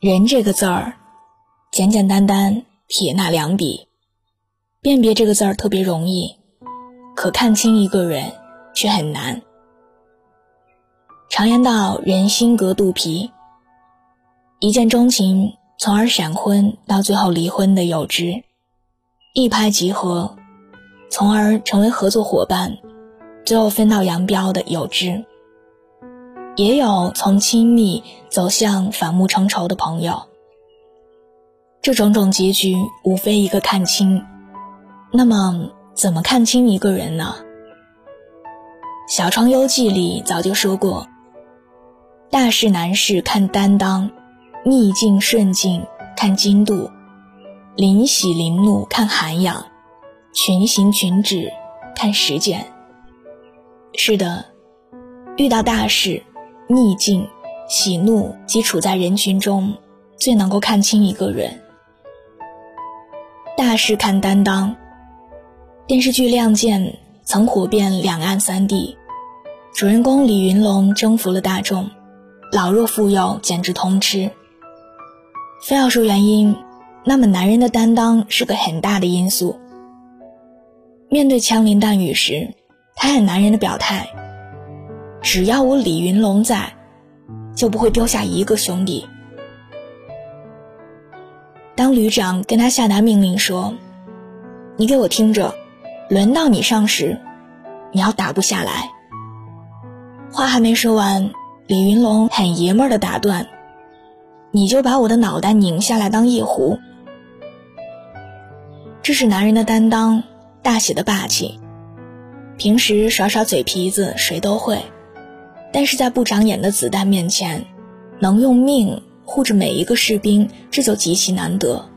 人这个字儿，简简单单，撇捺两笔，辨别这个字儿特别容易，可看清一个人却很难。常言道，人心隔肚皮。一见钟情，从而闪婚到最后离婚的有之；一拍即合，从而成为合作伙伴，最后分道扬镳的有之。也有从亲密走向反目成仇的朋友。这种种结局，无非一个看清。那么，怎么看清一个人呢？《小窗幽记》里早就说过。大事难事看担当，逆境顺境看精度，临喜临怒看涵养，群行群止看实践。是的，遇到大事、逆境、喜怒，即处在人群中最能够看清一个人。大事看担当，电视剧《亮剑》曾火遍两岸三地，主人公李云龙征服了大众。老弱妇幼简直通吃。非要说原因，那么男人的担当是个很大的因素。面对枪林弹雨时，他很男人的表态：“只要我李云龙在，就不会丢下一个兄弟。”当旅长跟他下达命令说：“你给我听着，轮到你上时，你要打不下来。”话还没说完。李云龙很爷们儿的打断：“你就把我的脑袋拧下来当夜壶。”这是男人的担当，大写的霸气。平时耍耍嘴皮子谁都会，但是在不长眼的子弹面前，能用命护着每一个士兵，这就极其难得。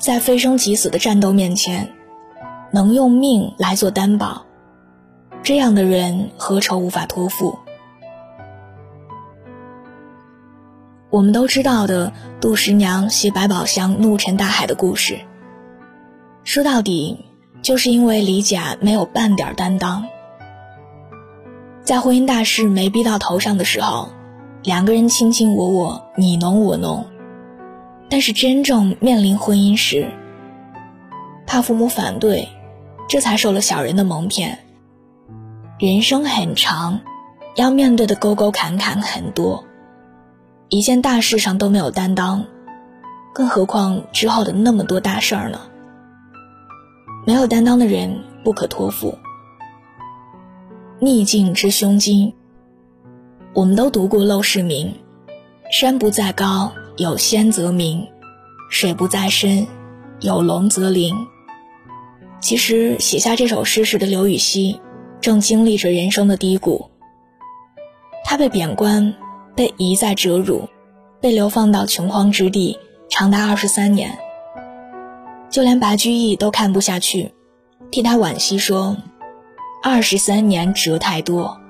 在非生即死的战斗面前，能用命来做担保，这样的人何愁无法托付？我们都知道的杜十娘携百宝箱怒沉大海的故事，说到底，就是因为李甲没有半点担当。在婚姻大事没逼到头上的时候，两个人卿卿我我，你侬我侬；但是真正面临婚姻时，怕父母反对，这才受了小人的蒙骗。人生很长，要面对的沟沟坎坎很多。一件大事上都没有担当，更何况之后的那么多大事儿呢？没有担当的人不可托付。逆境之胸襟，我们都读过陋室铭：“山不在高，有仙则名；水不在深，有龙则灵。”其实写下这首诗时的刘禹锡，正经历着人生的低谷。他被贬官。被一再折辱，被流放到穷荒之地，长达二十三年。就连白居易都看不下去，替他惋惜说：“二十三年折太多。”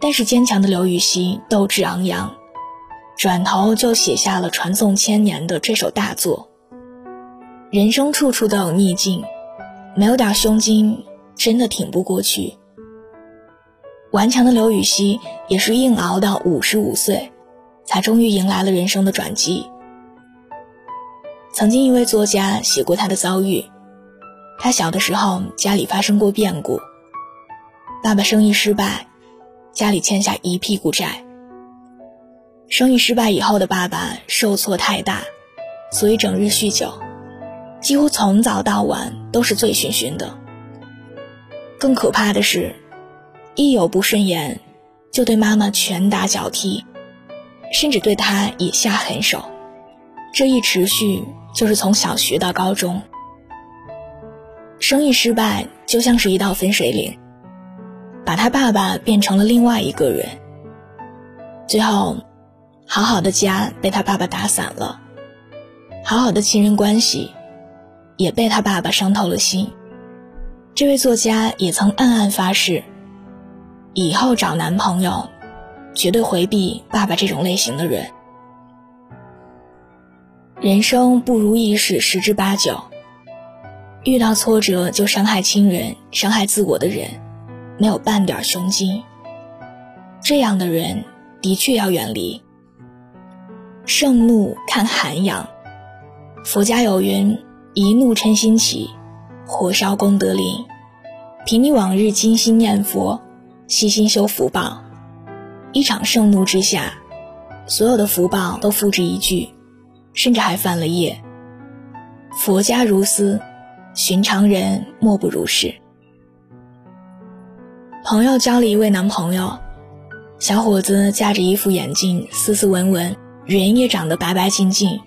但是坚强的刘禹锡斗志昂扬，转头就写下了传颂千年的这首大作。人生处处都有逆境，没有点胸襟，真的挺不过去。顽强的刘禹锡也是硬熬到五十五岁，才终于迎来了人生的转机。曾经一位作家写过他的遭遇，他小的时候家里发生过变故，爸爸生意失败，家里欠下一屁股债。生意失败以后的爸爸受挫太大，所以整日酗酒，几乎从早到晚都是醉醺醺的。更可怕的是。一有不顺眼，就对妈妈拳打脚踢，甚至对她也下狠手。这一持续就是从小学到高中。生意失败就像是一道分水岭，把他爸爸变成了另外一个人。最后，好好的家被他爸爸打散了，好好的亲人关系也被他爸爸伤透了心。这位作家也曾暗暗发誓。以后找男朋友，绝对回避爸爸这种类型的人。人生不如意事十之八九，遇到挫折就伤害亲人、伤害自我的人，没有半点胸襟。这样的人的确要远离。盛怒看涵养。佛家有云：“一怒嗔心起，火烧功德林。”凭你往日精心念佛，细心修福报，一场盛怒之下，所有的福报都付之一炬，甚至还犯了业。佛家如斯，寻常人莫不如是。朋友交了一位男朋友，小伙子架着一副眼镜，斯斯文文，人也长得白白净净。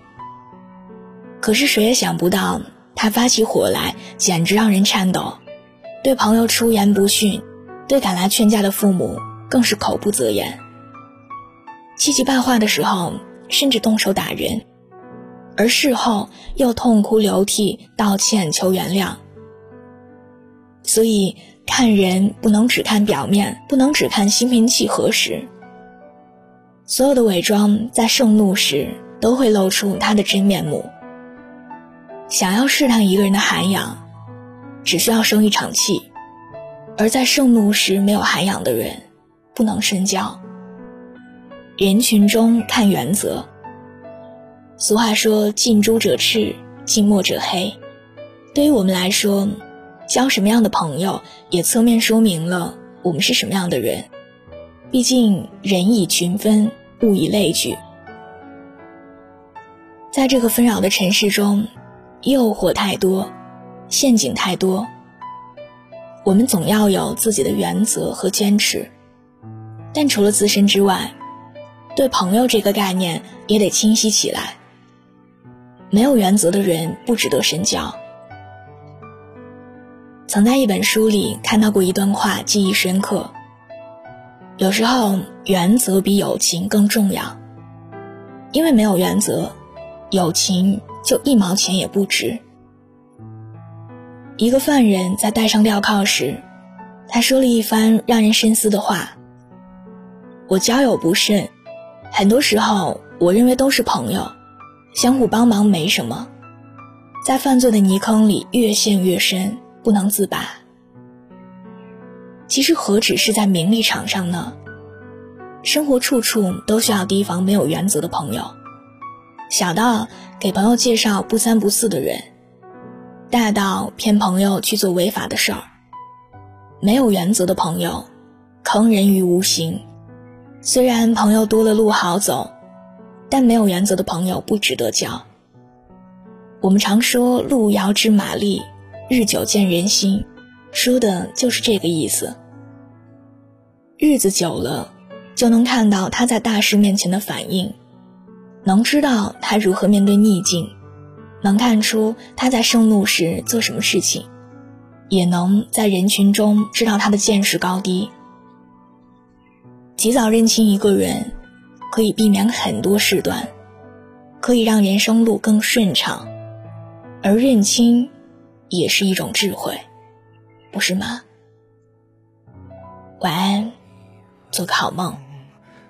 可是谁也想不到，他发起火来，简直让人颤抖。对朋友出言不逊，对赶来劝架的父母更是口不择言。气急败坏的时候，甚至动手打人，而事后又痛哭流涕道歉求原谅。所以看人不能只看表面，不能只看心平气和时。所有的伪装在盛怒时都会露出他的真面目。想要试探一个人的涵养。只需要生一场气，而在盛怒时没有涵养的人，不能深交。人群中看原则。俗话说：“近朱者赤，近墨者黑。”对于我们来说，交什么样的朋友，也侧面说明了我们是什么样的人。毕竟人以群分，物以类聚。在这个纷扰的城市中，诱惑太多。陷阱太多，我们总要有自己的原则和坚持，但除了自身之外，对朋友这个概念也得清晰起来。没有原则的人不值得深交。曾在一本书里看到过一段话，记忆深刻。有时候原则比友情更重要，因为没有原则，友情就一毛钱也不值。一个犯人在戴上镣铐时，他说了一番让人深思的话：“我交友不慎，很多时候我认为都是朋友，相互帮忙没什么，在犯罪的泥坑里越陷越深，不能自拔。其实何止是在名利场上呢？生活处处都需要提防没有原则的朋友，小到给朋友介绍不三不四的人。”大到骗朋友去做违法的事儿，没有原则的朋友，坑人于无形。虽然朋友多了路好走，但没有原则的朋友不值得交。我们常说“路遥知马力，日久见人心”，说的就是这个意思。日子久了，就能看到他在大事面前的反应，能知道他如何面对逆境。能看出他在盛怒时做什么事情，也能在人群中知道他的见识高低。及早认清一个人，可以避免很多事端，可以让人生路更顺畅。而认清，也是一种智慧，不是吗？晚安，做个好梦。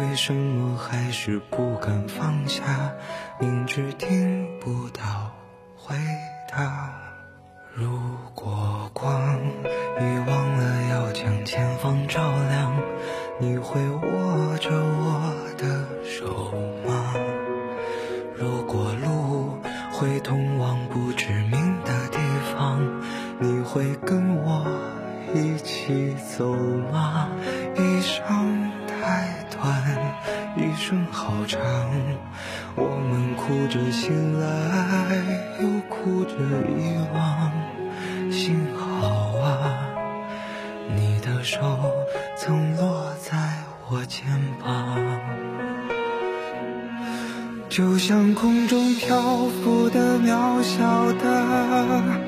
为什么还是不敢放下？明知听不到回答。如果光已忘了要将前方照亮，你会握着我的手吗？如果路会通手曾落在我肩膀，就像空中漂浮的渺小的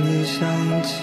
你想起